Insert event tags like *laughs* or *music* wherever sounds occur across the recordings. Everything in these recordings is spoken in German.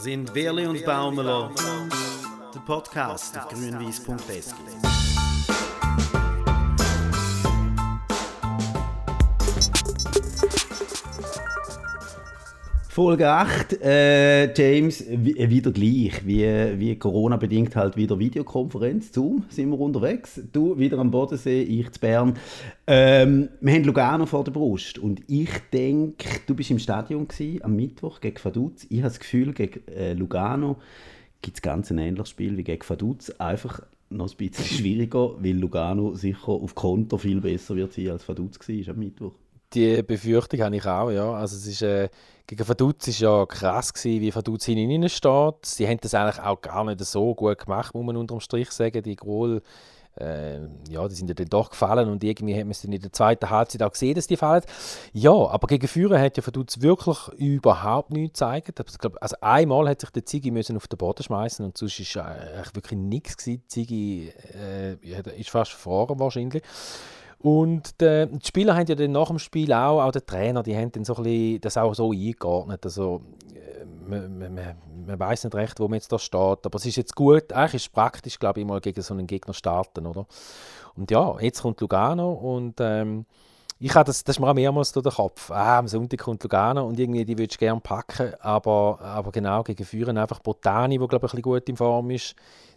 sind Wehrli und Baumeler, der Podcast auf grünwies.es. Folge 8, äh, James, äh, wieder gleich, wie, wie Corona-bedingt halt wieder Videokonferenz, Zoom sind wir unterwegs, du wieder am Bodensee, ich zu Bern. Ähm, wir haben Lugano vor der Brust und ich denke, du bist im Stadion gewesen, am Mittwoch gegen Vaduz. Ich habe das Gefühl, gegen äh, Lugano gibt es ganz ein ähnliches Spiel wie gegen Vaduz, einfach noch ein bisschen *laughs* schwieriger, weil Lugano sicher auf Konter viel besser wird sein als Vaduz war am Mittwoch. Die Befürchtung habe ich auch, ja. Also es ist, äh, gegen Vaduz war ja krass, gewesen, wie Vaduz hinten steht. Sie haben das eigentlich auch gar nicht so gut gemacht, muss man unterm Strich sagen. Die Goal, äh, ja, die sind ja dann doch gefallen und irgendwie hat man es in der zweiten Halbzeit auch gesehen, dass die fallen. Ja, aber gegen Führer hat ja Vaduz wirklich überhaupt nichts gezeigt. Also einmal hat sich der Ziggy müssen auf den Boden schmeißen und sonst war eigentlich wirklich nichts gewesen. Ziggy äh, ist fast verloren wahrscheinlich. Und die, die Spieler haben ja dann nach dem Spiel auch, auch der Trainer, die haben dann so ein bisschen das auch so eingeordnet. Also, äh, man, man, man weiß nicht recht, wo man jetzt da steht. Aber es ist jetzt gut, eigentlich ist es praktisch, glaube ich, mal gegen so einen Gegner starten, oder? Und ja, jetzt kommt Lugano und ähm, ich habe das, das ist mir auch mehrmals durch den Kopf. Ah, am Sonntag kommt Lugano und irgendwie die würdest du gerne packen, aber, aber genau gegen Führen einfach Botani, der glaube ich ein bisschen gut in Form ist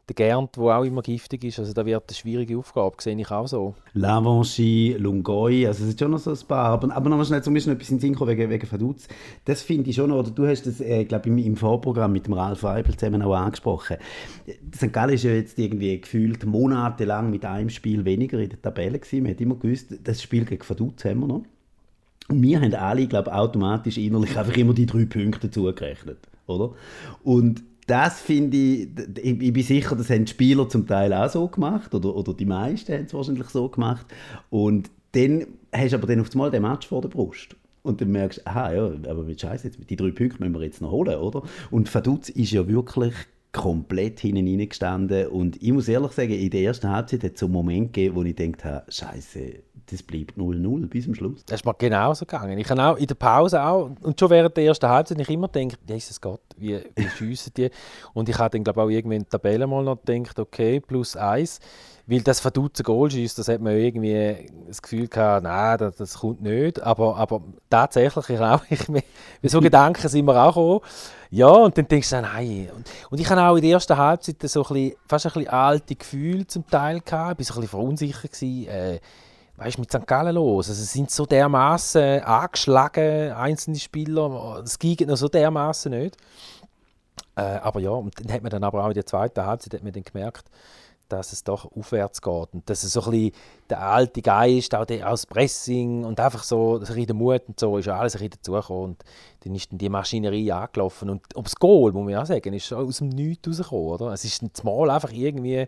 der Gernt, der auch immer giftig ist. Also da wird eine schwierige Aufgabe, sehe ich auch so. Lavanchi, Lungoy, also es sind schon noch so ein paar. Aber, aber noch schnell zum Beispiel etwas in den wegen, wegen Vaduz. Das finde ich schon, oder du hast das, äh, glaube ich, im, Vorprogramm mit dem Ralf Weibel zusammen auch angesprochen. St. Gallen ist ja jetzt irgendwie gefühlt monatelang mit einem Spiel weniger in der Tabelle gewesen. Man hat immer gewusst, das Spiel gegen Vaduz haben wir noch. Und wir haben alle, glaube ich, automatisch innerlich einfach immer die drei Punkte zugerechnet, oder? Und das finde ich, ich, ich, bin sicher, das haben die Spieler zum Teil auch so gemacht, oder, oder die meisten haben es wahrscheinlich so gemacht. Und dann hast du aber dann auf einmal den Match vor der Brust. Und dann merkst du, aha, ja, aber mit Scheiße, die drei Punkte müssen wir jetzt noch holen, oder? Und Vaduz ist ja wirklich komplett hinten reingestanden. Und ich muss ehrlich sagen, in der ersten Halbzeit hat es so einen Moment gegeben, wo ich gedacht habe, Scheiße, das bleibt 0-0 bis zum Schluss. Das ist mir genauso gegangen. Ich habe auch in der Pause auch, und schon während der ersten Halbzeit, ich immer gedacht, Jesus Gott, wie, wie schiessen die? Und ich habe dann, glaube ich, auch irgendwann in der Tabelle mal noch gedacht, okay, plus eins. Weil das verdutzte Goal schießt, das hat man irgendwie das Gefühl gehabt, nein, das, das kommt nicht. Aber, aber tatsächlich, ich auch, ich, mit *laughs* so Gedanken sind wir auch gekommen. Ja, und dann denkst du, nein. Und, und ich hatte auch in der ersten Halbzeit so ein bisschen, fast ein bisschen alte Gefühle zum Teil gehabt. Ich war ein bisschen verunsichert. Gewesen, äh, weißt, mit St. Gallen los? Also, sind so dermaßen angeschlagen, einzelne Spieler. Es geht noch so dermaßen nicht. Äh, aber ja, und dann hat man dann aber auch in der zweiten Halbzeit hat man dann gemerkt, dass es doch aufwärts geht. Und dass es so ein bisschen der alte Geist, auch, der, das Pressing und einfach so ein bisschen der Mut und so, ist alles ein bisschen dazugekommen. Und dann ist dann die Maschinerie angelaufen. Und das Goal, muss man auch sagen, ist aus dem Nichts rausgekommen. Oder? Es ist Mal einfach irgendwie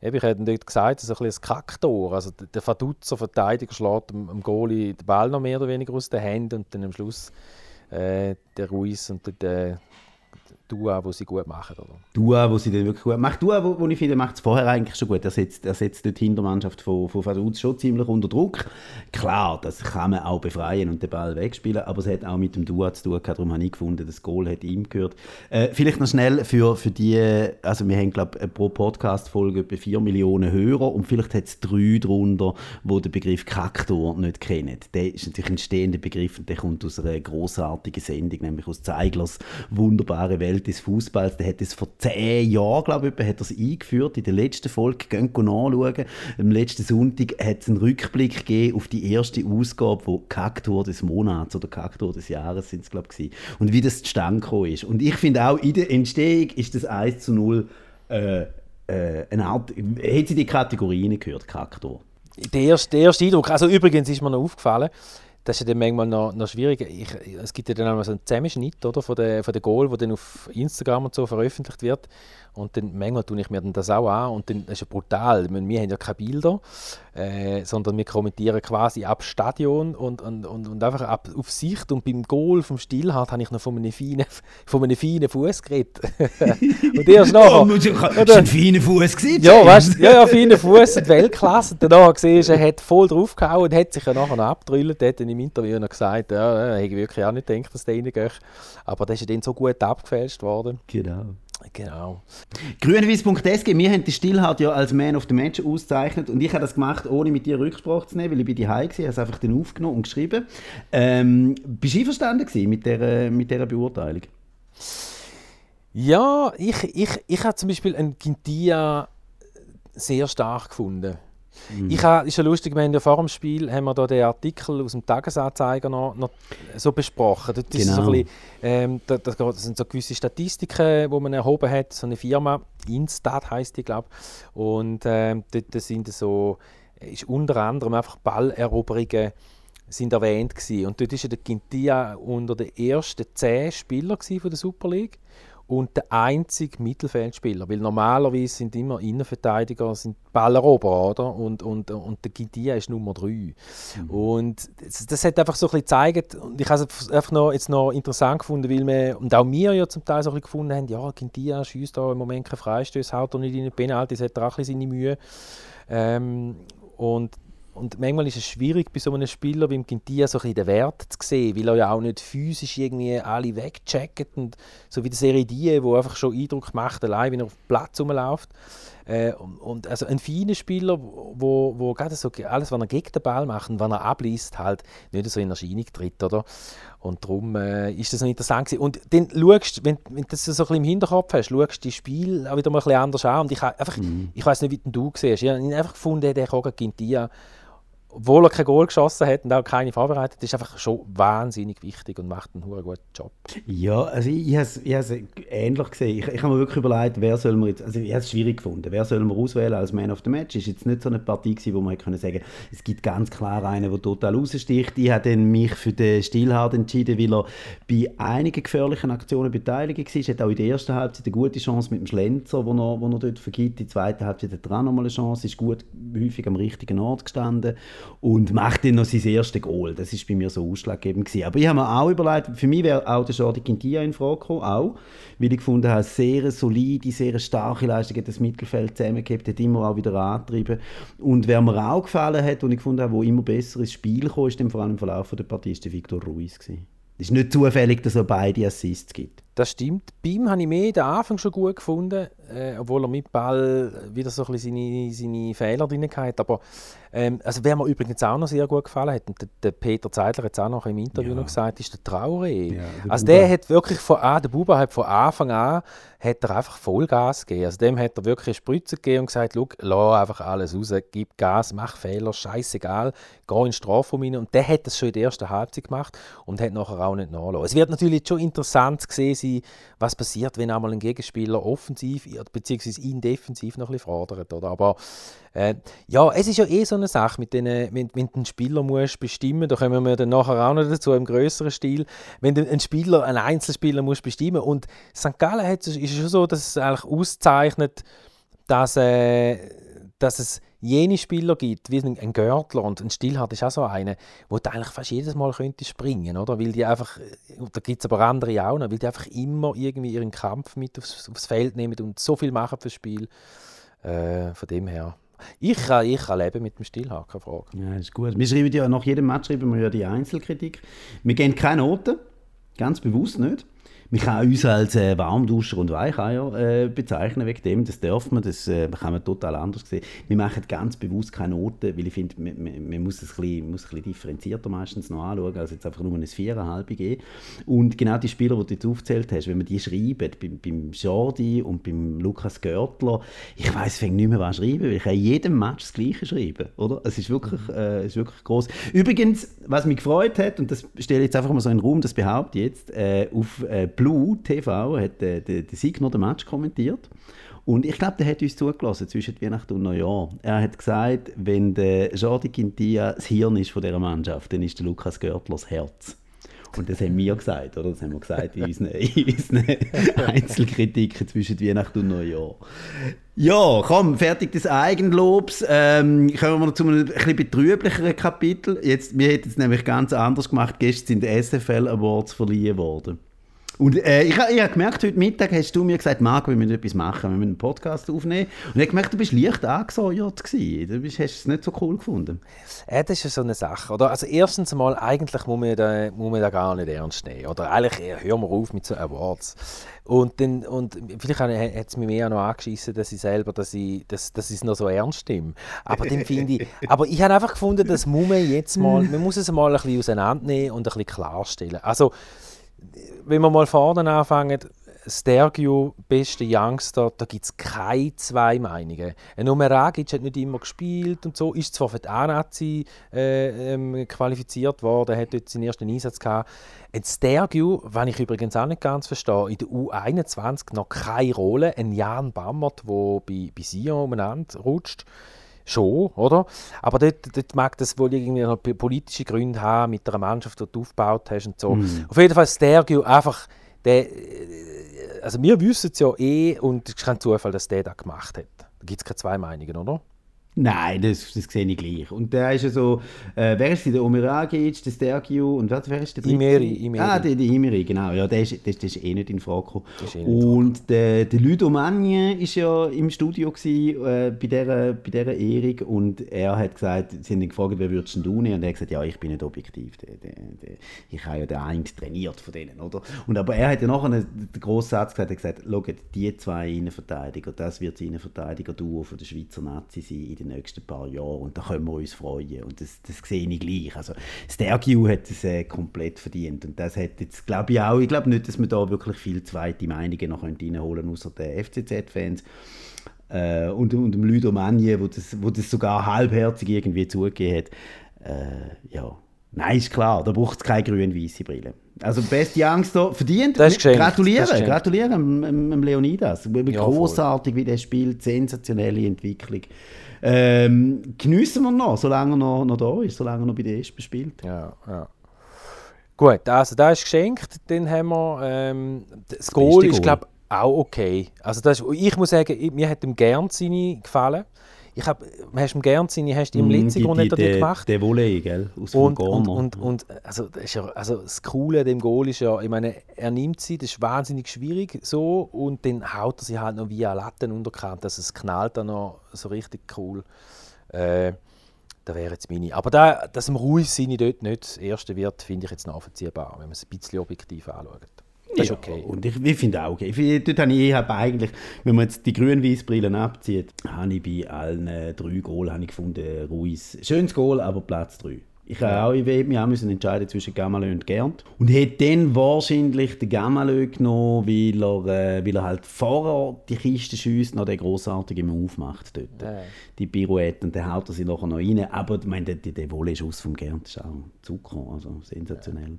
Eben, ich hätte dort gesagt, so ein, ein Kacktor. Also der Verdutzer Verteidiger schlägt dem, dem Goalie den Ball noch mehr oder weniger aus den Händen und dann am Schluss äh, der Ruiz und der, Dua, wo sie gut machen, oder? Dua, wo sie dann wirklich gut macht. Dua, wo, wo ich finde, macht es vorher eigentlich schon gut. Er setzt, er setzt die Hintermannschaft von, von Vaduz schon ziemlich unter Druck. Klar, das kann man auch befreien und den Ball wegspielen, aber es hat auch mit dem Dua zu tun. Darum habe ich gefunden, das Goal hat ihm gehört. Äh, vielleicht noch schnell für, für die, also wir haben, glaube ich, pro Podcast-Folge etwa 4 Millionen Hörer und vielleicht hat es drei darunter, die den Begriff Kaktor nicht kennen. Der ist natürlich ein stehender Begriff und der kommt aus einer großartigen Sendung, nämlich aus Zeiglers wunderbare Welt Welt des Fußballs. Der hat es vor zehn Jahren, glaube ich, hat das eingeführt. In der letzten Folge, gehen nachschauen. Am letzten Sonntag hat es einen Rückblick gegeben auf die erste Ausgabe, wo Kaktor des Monats oder Kaktor des Jahres sind es, glaube ich, und wie das zustande ist. Und ich finde auch, in der Entstehung ist das 1 zu 0 äh, äh, eine Art, hat sie die Kategorien gehört, Kaktor? Der erste, der erste Eindruck, also übrigens ist mir noch aufgefallen, das ist ja dann manchmal noch, noch schwieriger. Ich, es gibt ja dann auch so einen Zusammenschnitt oder, von der, von der Goal, der dann auf Instagram und so veröffentlicht wird. Und dann manchmal tue ich mir dann das auch an und dann das ist ja brutal. Wir, wir haben ja keine Bilder, äh, sondern wir kommentieren quasi ab Stadion und, und, und, und einfach ab, auf Sicht. Und beim Goal vom Stilhart habe ich noch von einem feinen, *laughs* von einem feinen Fuß geredet. *laughs* und erst nachher... Oh, oder, ein feiner Fuß gesehen? Ja, weißt, ja, ja, feiner Fuß Weltklasse. Und danach siehst er hat voll draufgehauen und hat sich ja nachher noch. Hat dann im Interview noch gesagt, ja, ich wirklich auch nicht gedacht, dass der reingeht. Aber das ist dann so gut abgefälscht worden. Genau. Genau. Grüneweiss.sg, wir haben die Stillhart ja als Man of the Match ausgezeichnet und ich habe das gemacht, ohne mit dir Rücksprache zu nehmen, weil ich bei dir heim war, habe es einfach dann aufgenommen und geschrieben. Ähm, bist du einverstanden mit dieser, mit dieser Beurteilung? Ja, ich, ich, ich habe zum Beispiel einen Quintia sehr stark gefunden. Mhm. Ich habe, ist ja lustig, wir haben ja vor dem Spiel haben wir da den Artikel aus dem Tagesanzeiger noch, noch so besprochen. Das, genau. so bisschen, ähm, da, das sind so gewisse Statistiken, die man erhoben hat, so eine Firma, Instat heißt die, glaube ich. Und ähm, dort sind so, ist unter anderem einfach Balleroberungen sind erwähnt gewesen. Und dort ist ja der Quintia unter den ersten zehn Spielern von der Super League und der einzige Mittelfeldspieler, weil normalerweise sind immer Innenverteidiger sind Ballerober, oder? Und, und, und der Gidia ist Nummer 3. Mhm. Und das, das, hat einfach so ein bisschen gezeigt, und ich habe es einfach noch, jetzt noch interessant gefunden, weil wir, und auch wir ja zum Teil so ein bisschen gefunden haben, ja, Gidia schießt da im Moment keine Freistöße, haut er nicht in den Penalty, hat er auch ein bisschen seine Mühe. Ähm, und und manchmal ist es schwierig, bei so einem Spieler wie im Quintia so ein den Wert zu sehen, weil er ja auch nicht physisch irgendwie alle wegcheckt. Und so wie der Serie Die, wo einfach schon Eindruck macht, allein, wenn er auf dem Platz rumläuft. Äh, und also ein feiner Spieler, wo, wo gerade so alles, was er gegen den Ball macht und was er abliest, halt nicht so in Erscheinung tritt, oder? Und darum äh, ist das noch interessant gewesen. Und dann schaust, wenn, wenn du das so ein bisschen im Hinterkopf hast, schaust du die Spiel auch wieder mal ein bisschen anders an. Und ich, einfach, mhm. ich weiß nicht, wie du siehst. Ich habe einfach gefunden, der Koga Quintia obwohl er kein Goal geschossen hat und auch keine vorbereitet, ist einfach schon wahnsinnig wichtig und macht einen guten Job. Ja, also ich, ich habe es ähnlich gesehen. Ich, ich habe mir wirklich überlegt, wer soll man jetzt, also ich habe es schwierig gefunden, wer soll man auswählen als Man of the Match. War jetzt nicht so eine Partie gewesen, wo man können sagen, es gibt ganz klar einen, der total raussticht. Ich habe dann mich für den Stilhard entschieden, weil er bei einigen gefährlichen Aktionen beteiligt war. Er hat auch in der ersten Halbzeit eine gute Chance mit dem Schlenzer, wo er, wo er dort vergibt. Die zweite Halbzeit hat er auch nochmal eine Chance, ist gut, häufig am richtigen Ort gestanden und macht dann noch sein erstes Goal. Das ist bei mir so ausschlaggebend gewesen. Aber ich habe mir auch überlegt, für mich wäre auch der Jordi Quintia in Frage gekommen, auch, weil ich gefunden habe, sehr solide, sehr starke Leistung, hat das Mittelfeld zusammengehabt, hat immer auch wieder angetrieben. Und wer mir auch gefallen hat, und ich gefunden habe, wo immer besser ins Spiel kam, ist vor allem im Verlauf der Partie, ist der Victor Ruiz. Es ist nicht zufällig, dass er beide Assists gibt. Das stimmt. Bei ihm habe ich mehr den Anfang schon gut gefunden, äh, obwohl er mit Ball wieder so ein bisschen seine, seine Fehler drin hat. Aber ähm, also wer mir übrigens auch noch sehr gut gefallen hat, und der, der Peter Zeidler hat es auch noch im Interview ja. noch gesagt, ist der Traure. Ja, der also der hat wirklich von, ah, der Buba hat von Anfang an hat er einfach Vollgas gegeben. Also dem hat er wirklich eine Spritze gegeben und gesagt, lass einfach alles raus, gib Gas, mach Fehler, scheißegal, geh in Strafraum rein. Und der hat das schon in der ersten Halbzeit gemacht und hat nachher auch nicht nachgelassen. Es wird natürlich schon interessant gesehen sein, was passiert, wenn einmal ein Gegenspieler offensiv bzw. ihn defensiv noch ein bisschen fordert. Oder? Aber äh, ja, es ist ja eh so eine Sache, mit denen, wenn, wenn einen Spieler musst bestimmen da kommen wir dann nachher auch noch dazu, im größeren Stil, wenn du einen Spieler, einen Einzelspieler musst bestimmen und St. Gallen hat, ist schon so, dass es eigentlich auszeichnet, dass, äh, dass es jene Spieler gibt, wie ein Görtler und ein Stillhardt ist auch so einer, wo du eigentlich fast jedes Mal könnte springen, oder? Weil die einfach, da gibt es aber andere auch noch, weil die einfach immer irgendwie ihren Kampf mit aufs, aufs Feld nehmen und so viel machen fürs Spiel. Äh, von dem her. Ich kann, ich kann leben mit dem Stillhardt, keine Frage. Ja, ist gut. Wir schreiben ja nach jedem Match schreiben wir ja die Einzelkritik. Wir geben keine Noten, ganz bewusst nicht. Man kann uns als äh, Warmduscher und Weicheier äh, bezeichnen wegen dem. Das darf man, das äh, kann man total anders sehen. Wir machen ganz bewusst keine Noten, weil ich finde, man, man, muss es ein bisschen, muss ein bisschen differenzierter meistens noch anschauen, als jetzt einfach nur ein Viererhalb geben. Und genau die Spieler, die du jetzt aufgezählt hast, wenn man die schreibt, beim, beim Jordi und beim Lukas Görtler, ich weiß nicht mehr, was schreiben, weil ich kann jedem Match das Gleiche schreiben, oder? Es ist wirklich, äh, ist wirklich groß. Übrigens, was mich gefreut hat, und das stelle ich jetzt einfach mal so in den Raum, das behaupte ich jetzt, äh, auf äh, Blue TV hat äh, der, der Sieg noch den Match kommentiert. Und ich glaube, der hat uns zugelassen zwischen Weihnachten und Neujahr. Er hat gesagt, wenn der Jordi Quintia das Hirn ist von dieser Mannschaft, dann ist der Lukas Görtler das Herz. Und das haben wir gesagt, oder? Das haben wir gesagt in unseren, in unseren *laughs* Einzelkritiken zwischen Weihnachten und Neujahr. Ja, komm, fertig des Eigenlobs. Ähm, kommen wir noch zu einem ein bisschen betrüblicheren Kapitel. Jetzt, wir hätten es nämlich ganz anders gemacht. Gestern sind die SFL Awards verliehen worden. Und äh, ich, ich habe gemerkt, heute Mittag hast du mir gesagt, Marc, wir müssen etwas machen, wir müssen einen Podcast aufnehmen. Und ich habe gemerkt, du bist leicht angesäuert gewesen. Du bist, hast es nicht so cool gefunden. Ja, das ist so eine Sache. Oder? Also erstens mal, eigentlich muss man, da, muss man da gar nicht ernst nehmen. Oder eigentlich, äh, hören wir auf mit so Awards. Und, dann, und vielleicht hat es mich mehr noch angeschissen, dass ich selber, dass ich, dass, dass ich es noch so ernst nehme. Aber dann finde ich, *laughs* aber ich habe einfach gefunden, das muss man jetzt mal, man muss es mal ein bisschen auseinandernehmen und ein bisschen klarstellen. Also, wenn wir mal vorne anfangen, Stergiu, beste Youngster, da gibt es keine zwei Meinungen. Ein Numeragic hat nicht immer gespielt und so, ist zwar für die A-Nazi äh, ähm, qualifiziert worden, hat dort seinen ersten Einsatz gehabt. Ein Stergiu, was ich übrigens auch nicht ganz verstehe, in der U21 noch keine Rolle. Ein Jan Bammert, der bei, bei Sion umeinander rutscht schon, oder? Aber dort, dort mag das wohl irgendwie noch politische Gründe haben, mit einer Mannschaft, die du aufgebaut hast und so. Mm. Auf jeden Fall Stergio einfach, der, also wir wissen es ja eh und es ist kein Zufall, dass der das gemacht hat. Da gibt es keine zwei Meinungen, oder? Nein, das, das sehe ich gleich. Und der ist ja so, äh, wer ist der Omeragic, der Stergiu und wer, wer ist der Imeri, Imeri. Ah, der, der Imeri, genau. Ja, der ist, der, der ist eh nicht in Frage gekommen. Eh und der, der Ludo Magne ist ja im Studio gewesen, äh, bei dieser bei der Ehrung und er hat gesagt, sie haben ihn gefragt, wer würdest du nehmen? Und er hat gesagt, ja, ich bin nicht objektiv. Der, der, der, ich habe ja den einen trainiert von denen, oder? Und aber er hat ja nachher einen, grossen Satz gesagt, er hat gesagt, schaut, die zwei Innenverteidiger, das wird das Innenverteidiger-Duo von der Schweizer Nazi sein in den nächsten paar Jahren und da können wir uns freuen und das, das sehe ich gleich. Also Stergiu hat es äh, komplett verdient und das hat jetzt, glaube ich auch, ich glaube nicht, dass man da wirklich viel zweite Meinungen noch reinholen könnte, außer den FCZ-Fans. Äh, und, und dem Ludo wo das, wo das sogar halbherzig irgendwie zugegeben hat. Äh, ja, nein, ist klar, da braucht es keine grün-weiße Brille. Also beste Youngster verdient. Das ist gratulieren, das ist gratulieren dem Leonidas. Ja, Großartig, wie der spielt, sensationelle Entwicklung. Ähm, geniessen wir noch, solange er noch, noch da ist, solange er noch bei der Espen spielt. Ja, ja. Gut, also da ist geschenkt. Dann haben wir ähm, das, das Goal ist glaube auch okay. Also das, ich muss sagen, mir hat ihm gern seine gefallen ich hab, hast ihm gern seine, hast du im mm, nicht gemacht. Der Volley, gell? Aus und, und, und, und, also, das, ist ja, also das Coole an dem Goal ist ja, ich meine, er nimmt sie, das ist wahnsinnig schwierig so und dann haut er sie halt noch via Latten unterkant, dass es knallt dann noch so richtig cool. Äh, da wäre jetzt meine. Aber da, dass im ruhig Sinne dort nicht das Erste wird, finde ich jetzt nachvollziehbar, wenn man es ein bisschen objektiv anschaut. Das ist okay. und ich, ich finde auch okay. Ich dort habe ich eigentlich, wenn man jetzt die grün-weiß Brillen abzieht, habe ich bei allen drei Goal habe ich gefunden, Ruiz. Schönes Goal, aber Platz 3. Ich habe auch, ich mich auch müssen entscheiden zwischen Gamalö und Gernt. Und hätte dann wahrscheinlich den Gamalö genommen, weil er, äh, weil er halt vorher die Kiste schießt, noch den grossartigen Move macht dort. Ja. Die Pirouette und dann haut er sie nachher noch rein. Aber ich meine, der, der Volley-Schuss vom Gernt ist auch Zucker, also sensationell. Ja.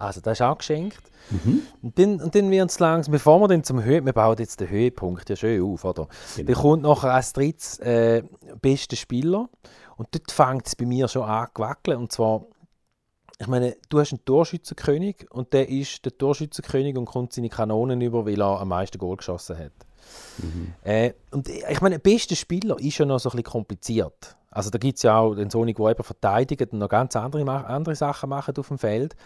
Also das ist auch geschenkt. Mhm. Und dann, und dann wird es langsam, bevor wir dann zum Höhe, wir bauen jetzt den Höhepunkt ja schön auf, oder? Genau. Dann kommt nachher als drittes äh, bester Spieler und dort fängt es bei mir schon an zu wackeln und zwar ich meine, du hast einen Torschützenkönig und der ist der Torschützenkönig und kommt seine Kanonen über, weil er am meisten Goal geschossen hat. Mhm. Äh, und ich meine, der beste Spieler ist ja noch so ein bisschen kompliziert. Also da gibt es ja auch den Sonic, der eben verteidigt und noch ganz andere, andere Sachen macht auf dem Feld.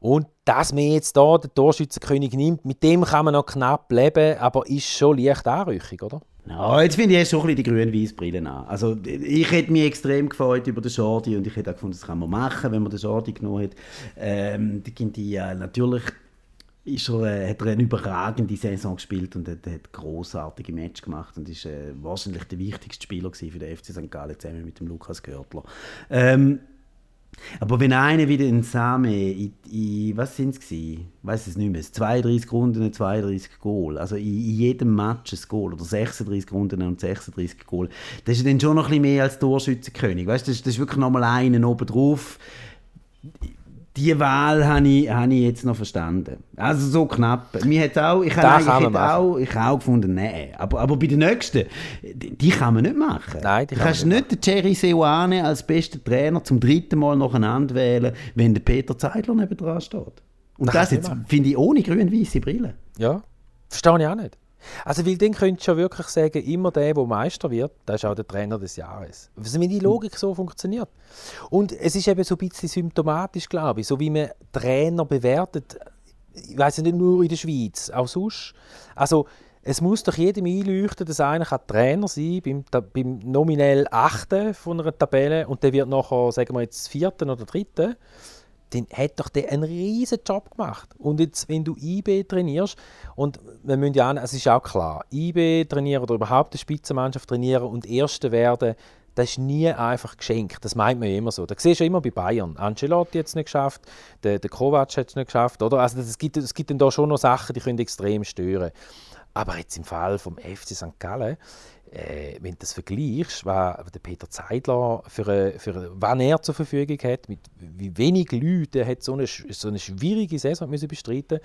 Und dass man jetzt hier den Torschützenkönig nimmt, mit dem kann man noch knapp leben, aber ist schon leicht Anrüchig, oder? Ja, jetzt finde ich erst so ein bisschen die grün-weiß Brillen an. Also ich hätte mich extrem gefreut über den Jordi und ich hätte auch gefunden, das kann man machen, wenn man den Jordi genommen hat. Ähm, die, äh, natürlich ist er, äh, hat er eine überragende Saison gespielt und hat, hat großartige Match gemacht und ist äh, wahrscheinlich der wichtigste Spieler für den FC St. Gallen zusammen mit dem Lukas Görtler. Ähm, aber wenn einer wieder in Same, in, in, was sind es gewesen? Weiß es nicht mehr, 32 Runden, 32 Goal, also in, in, jedem Match ein Goal oder 36 Runden und 36 Goal, das ist dann schon noch ein bisschen mehr als Torschützenkönig, weißt, das, das ist wirklich nochmal einen oben drauf die Wahl habe ich, habe ich jetzt noch verstanden. Also so knapp. Mir hat auch, ich habe ich auch, ich auch gefunden, nein. Aber, aber bei den nächsten, die, die kann man nicht machen. Nein, die du kannst nicht den Jerry Seoane als besten Trainer zum dritten Mal nacheinander wählen, wenn der Peter Zeidler neben dran steht. Und das, das jetzt finde ich ohne grün-weiße Brille. Ja, verstehe ich auch nicht. Also, weil dann könntest du ja wirklich sagen, immer der, der Meister wird, der ist auch der Trainer des Jahres. Also, wenn die Logik so funktioniert. Und es ist eben so ein bisschen symptomatisch, glaube ich, so wie man Trainer bewertet. ich weiß nicht nur in der Schweiz, auch sonst. Also es muss doch jedem einleuchten, dass einer Trainer sein beim, beim nominell Achten von einer Tabelle und der wird nachher, sagen wir jetzt, Vierten oder Dritten dann hat doch der einen riesen Job gemacht. Und jetzt, wenn du IB trainierst, und wir müssen ja, es ist auch klar, IB trainieren oder überhaupt eine Spitzenmannschaft trainieren und Erste werden, das ist nie einfach geschenkt. Das meint man immer so. Das siehst du immer bei Bayern. Ancelotti hat es nicht geschafft, der, der Kovac hat es nicht geschafft. Oder? Also es gibt, es gibt dann da schon noch Sachen, die können extrem stören. Aber jetzt im Fall vom FC St. Gallen, äh, wenn du das vergleichst, was der Peter Zeidler für, für wann er zur Verfügung hat, mit wie wenig Leuten hat so eine, so eine schwierige Saison müssen bestreiten.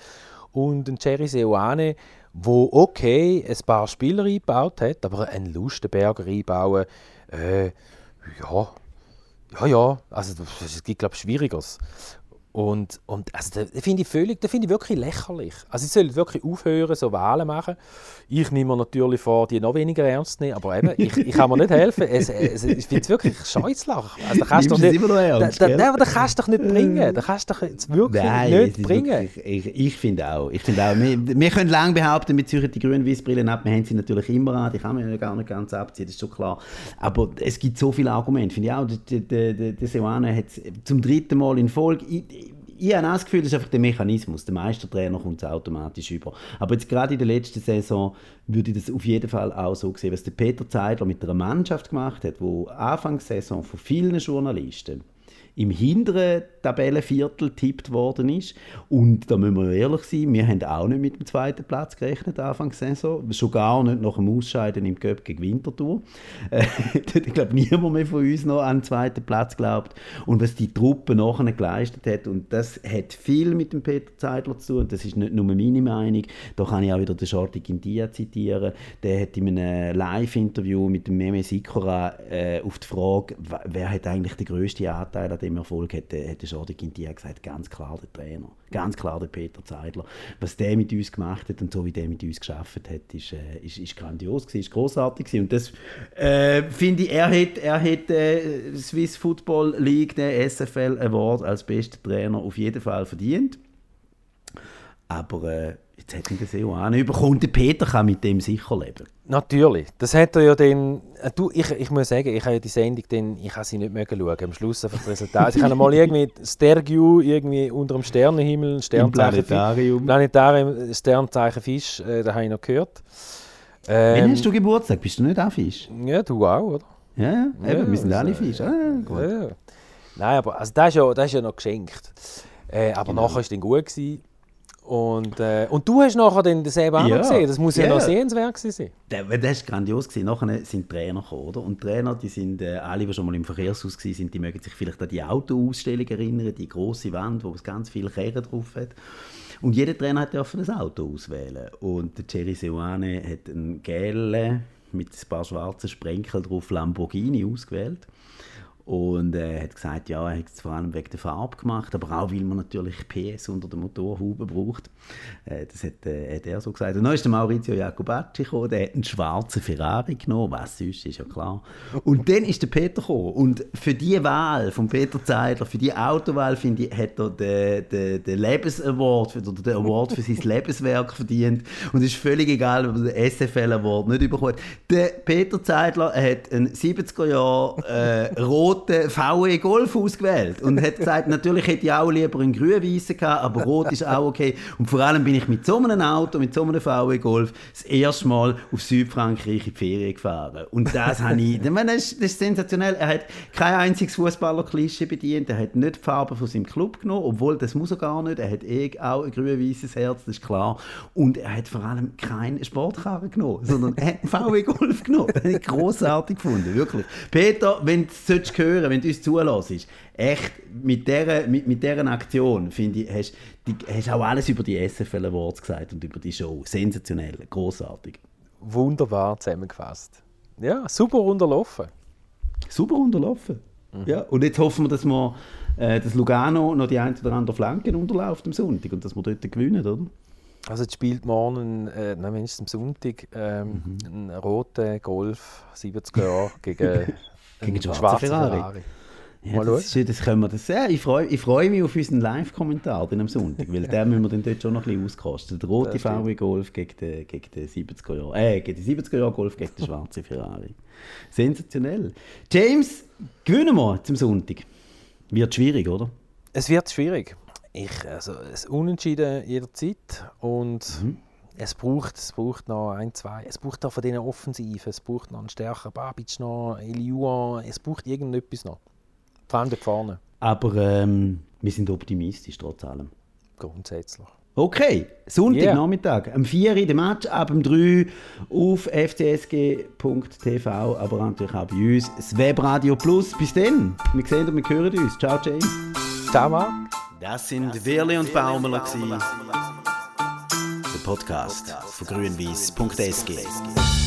Und ein Jerry Seoane, wo okay ein paar Spieler eingebaut hat, aber einen Lustenberger einbauen, äh, ja, ja, ja, also es gibt glaube ich Schwieriges. Und, und also, das finde ich, völlig, das find ich wirklich lächerlich. Also, sie sollen wirklich aufhören, so Wahlen machen. Ich nehme mir natürlich vor, die noch weniger ernst nehmen, aber eben, ich, ich kann mir nicht helfen. Es, es, ich finde es wirklich scheußlich. Also, da kannst du nicht, immer noch ernst, da, da, da, kannst du doch nicht bringen. Da kannst du doch jetzt wirklich Nein, nicht bringen. Wirklich, ich, ich finde auch. Ich find auch wir, wir können lange behaupten, wir ziehen die grün-weiß Brillen ab. Wir haben sie natürlich immer an. Die kann man ja gar nicht ganz abziehen, das ist schon klar. Aber es gibt so viele Argumente. Finde ich auch, der, Seoane hat zum dritten Mal in Folge ich habe das Gefühl, das ist einfach der Mechanismus. Der Meistertrainer kommt es automatisch über. Aber jetzt gerade in der letzten Saison würde ich das auf jeden Fall auch so sehen, was der Peter Zeidler mit einer Mannschaft gemacht hat, wo Anfangssaison von vielen Journalisten im hinteren Tabellenviertel tippt worden ist. Und da müssen wir ehrlich sein, wir haben auch nicht mit dem zweiten Platz gerechnet Anfang der Saison. Schon gar nicht nach dem Ausscheiden im Cup gegen Winterthur. Äh, *laughs* ich glaube, niemand mehr von uns noch an den zweiten Platz glaubt. Und was die Truppe nachher geleistet hat, und das hat viel mit dem Peter Zeidler zu tun, das ist nicht nur meine Meinung, da kann ich auch wieder den Jordi Gindia zitieren, der hat in einem Live-Interview mit dem Meme Sikora äh, auf die Frage, wer hat eigentlich den grössten Anteil an dem Erfolg, hat, hat Jordi Gintia gesagt, ganz klar der Trainer, ganz klar der Peter Zeidler. Was der mit uns gemacht hat und so wie der mit uns geschafft hat, ist, äh, ist, ist grandios gewesen, ist großartig gewesen. Und das äh, finde ich, er hat, er hat äh, Swiss Football League, den SFL Award als bester Trainer auf jeden Fall verdient. Aber äh, jetzt hat ihn das eh auch nicht bekommen. Der Peter kann mit dem sicher leben. Natürlich. Das hat er ja dann... Äh, du, ich, ich muss sagen, ich habe ja die Sendung dann... Ich habe sie nicht mögen schauen. Am Schluss einfach das Resultat. Also ich habe mal irgendwie Stergiu irgendwie unter dem Sternenhimmel, Sternzeichen... Planetarium. Planetarium, Sternzeichen Fisch, äh, da habe ich noch gehört. Ähm, Wann hast du Geburtstag? Bist du nicht auch Fisch? Ja, du auch, oder? Ja, ja. Eben, ja, wir sind alle Fisch. Ah. Ja. Nein, aber also das, ist ja, das ist ja noch geschenkt. Äh, aber genau. nachher war es dann gut. Gewesen. Und, äh, und du hast nachher den selber auch ja. gesehen. Das muss ja, ja noch sehenswert sein. Das, das war grandios. Gewesen. Nachher sind Trainer gekommen, oder? Und Trainer, die sind, äh, alle, die schon mal im Verkehrshaus waren, die mögen sich vielleicht an die Autoausstellung erinnern, die große Wand, wo es ganz viele Kehren drauf hat. Und jeder Trainer durfte ein Auto auswählen. Und der Jerry Seoane hat einen gelben, mit ein paar schwarzen Sprenkeln drauf Lamborghini ausgewählt. Und er hat gesagt, ja, er hat es vor allem wegen der Farbe gemacht, aber auch, weil man natürlich PS unter der Motorhaube braucht. Äh, das hat, äh, hat, er so gesagt. Und dann ist der Maurizio Jacobacci gekommen, der hat einen schwarzen Ferrari genommen, was sonst, ist ja klar. Und dann ist der Peter gekommen. Und für die Wahl von Peter Zeidler, für die Autowahl, finde ich, hat er den, den, den Lebensaward, oder den Award für sein Lebenswerk verdient. Und es ist völlig egal, ob er den SFL Award nicht bekommt. Der Peter Zeidler hat einen 70er Jahre äh, roten VW Golf ausgewählt und hat gesagt, natürlich hätte ich auch lieber einen grün-weißen gehabt, aber rot ist auch okay. Und vor allem bin ich mit so einem Auto, mit so einem VW Golf, das erste Mal auf Südfrankreich in die Ferien gefahren. Und das habe ich, das ist, das ist sensationell. Er hat kein einziges Fußballer-Klischee bedient, er hat nicht die Farbe von seinem Club genommen, obwohl das muss er gar nicht. Er hat eh auch ein grün-weißes Herz, das ist klar. Und er hat vor allem keinen Sportkarren genommen, sondern er hat einen VW Golf genommen. *laughs* Das habe ich großartig gefunden, wirklich. Peter, wenn du es hören, wenn du uns zulässt, echt mit dieser, mit, mit dieser Aktion, finde ich, hast du hast auch alles über die SFL Awards gesagt und über die Show. Sensationell, großartig. Wunderbar zusammengefasst. Ja, super unterlaufen. Super unterlaufen. Mhm. Ja, und jetzt hoffen wir, dass wir äh, dass Lugano noch die ein oder andere Flanken unterläuft am Sonntag und dass wir dort gewinnen, oder? Also jetzt spielt morgen, äh, nein, am Sonntag, ähm, mhm. ein roter Golf, 70 Jahre, gegen, *laughs* gegen einen schwarzen Ferrari. Ferrari. Ja, Mal das, ist, das können wir das sehen. Ich freue, ich freue mich auf unseren Live-Kommentar am Sonntag, weil *laughs* den müssen wir dann dort schon noch ein bisschen auskosten. Der rote. VW Golf gegen den, gegen den 70er Jahre, äh, gegen den 70er Jahre Golf gegen den schwarzen *laughs* Ferrari. Sensationell. James, gewinnen wir zum Sonntag. Wird schwierig, oder? Es wird schwierig. Ich, also, es Unentschieden jederzeit und es, braucht, es braucht noch ein, zwei. Es braucht auch von diesen Offensiven. Es braucht noch einen stärkeren Babic noch, Eliua. Es braucht irgendetwas noch. Vor allem dort vorne, Aber ähm, wir sind optimistisch trotz allem. grundsätzlich. Okay, Sonntagnachmittag, am 4 Uhr der Match, ab dem 3 auf fcsg.tv, aber natürlich auch bei uns, das Webradio Plus. Bis dann, wir sehen und wir hören uns. Ciao, James. Ciao, Marc. Das sind Wirli und Baumeler, der Podcast von grünwies.sg.